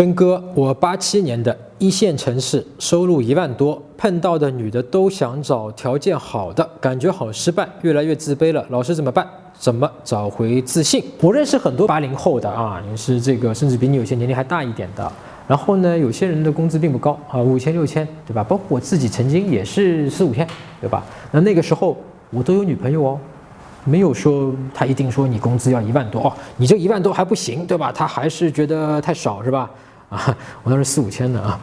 真哥，我八七年的一线城市，收入一万多，碰到的女的都想找条件好的，感觉好失败，越来越自卑了。老师怎么办？怎么找回自信？我认识很多八零后的啊，也是这个，甚至比你有些年龄还大一点的。然后呢，有些人的工资并不高啊，五千六千，对吧？包括我自己曾经也是四五千，对吧？那那个时候我都有女朋友哦。没有说他一定说你工资要一万多哦，你这一万多还不行，对吧？他还是觉得太少，是吧？啊，我当时四五千的啊。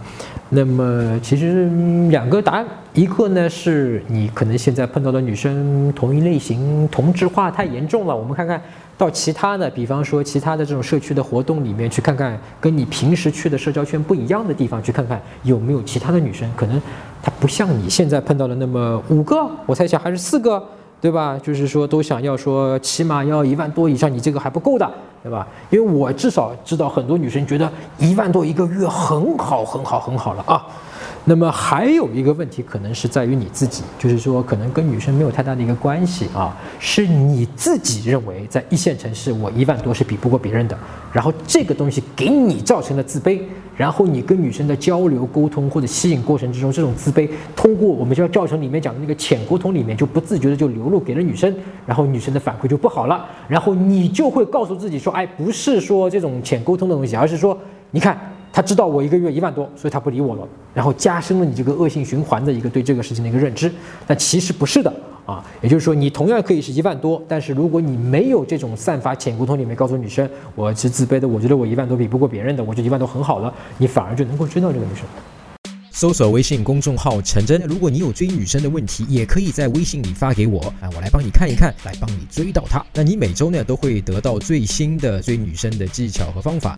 那么其实两个答案，一个呢是你可能现在碰到的女生同一类型，同质化太严重了。我们看看到其他的，比方说其他的这种社区的活动里面去看看，跟你平时去的社交圈不一样的地方去看看有没有其他的女生，可能她不像你现在碰到的那么五个，我猜想还是四个。对吧？就是说，都想要说，起码要一万多以上，你这个还不够的，对吧？因为我至少知道很多女生觉得一万多一个月很好，很好，很好了啊。那么还有一个问题，可能是在于你自己，就是说，可能跟女生没有太大的一个关系啊，是你自己认为在一线城市，我一万多是比不过别人的，然后这个东西给你造成了自卑，然后你跟女生的交流沟通或者吸引过程之中，这种自卑通过我们教教程里面讲的那个浅沟通里面，就不自觉的就流露给了女生，然后女生的反馈就不好了，然后你就会告诉自己说，哎，不是说这种浅沟通的东西，而是说，你看。他知道我一个月一万多，所以他不理我了，然后加深了你这个恶性循环的一个对这个事情的一个认知。但其实不是的啊，也就是说，你同样可以是一万多，但是如果你没有这种散发潜沟通里面告诉女生我是自卑的，我觉得我一万多比不过别人的，我觉得一万多很好了，你反而就能够追到这个女生。搜索微信公众号陈真，如果你有追女生的问题，也可以在微信里发给我啊，我来帮你看一看，来帮你追到她。那你每周呢都会得到最新的追女生的技巧和方法。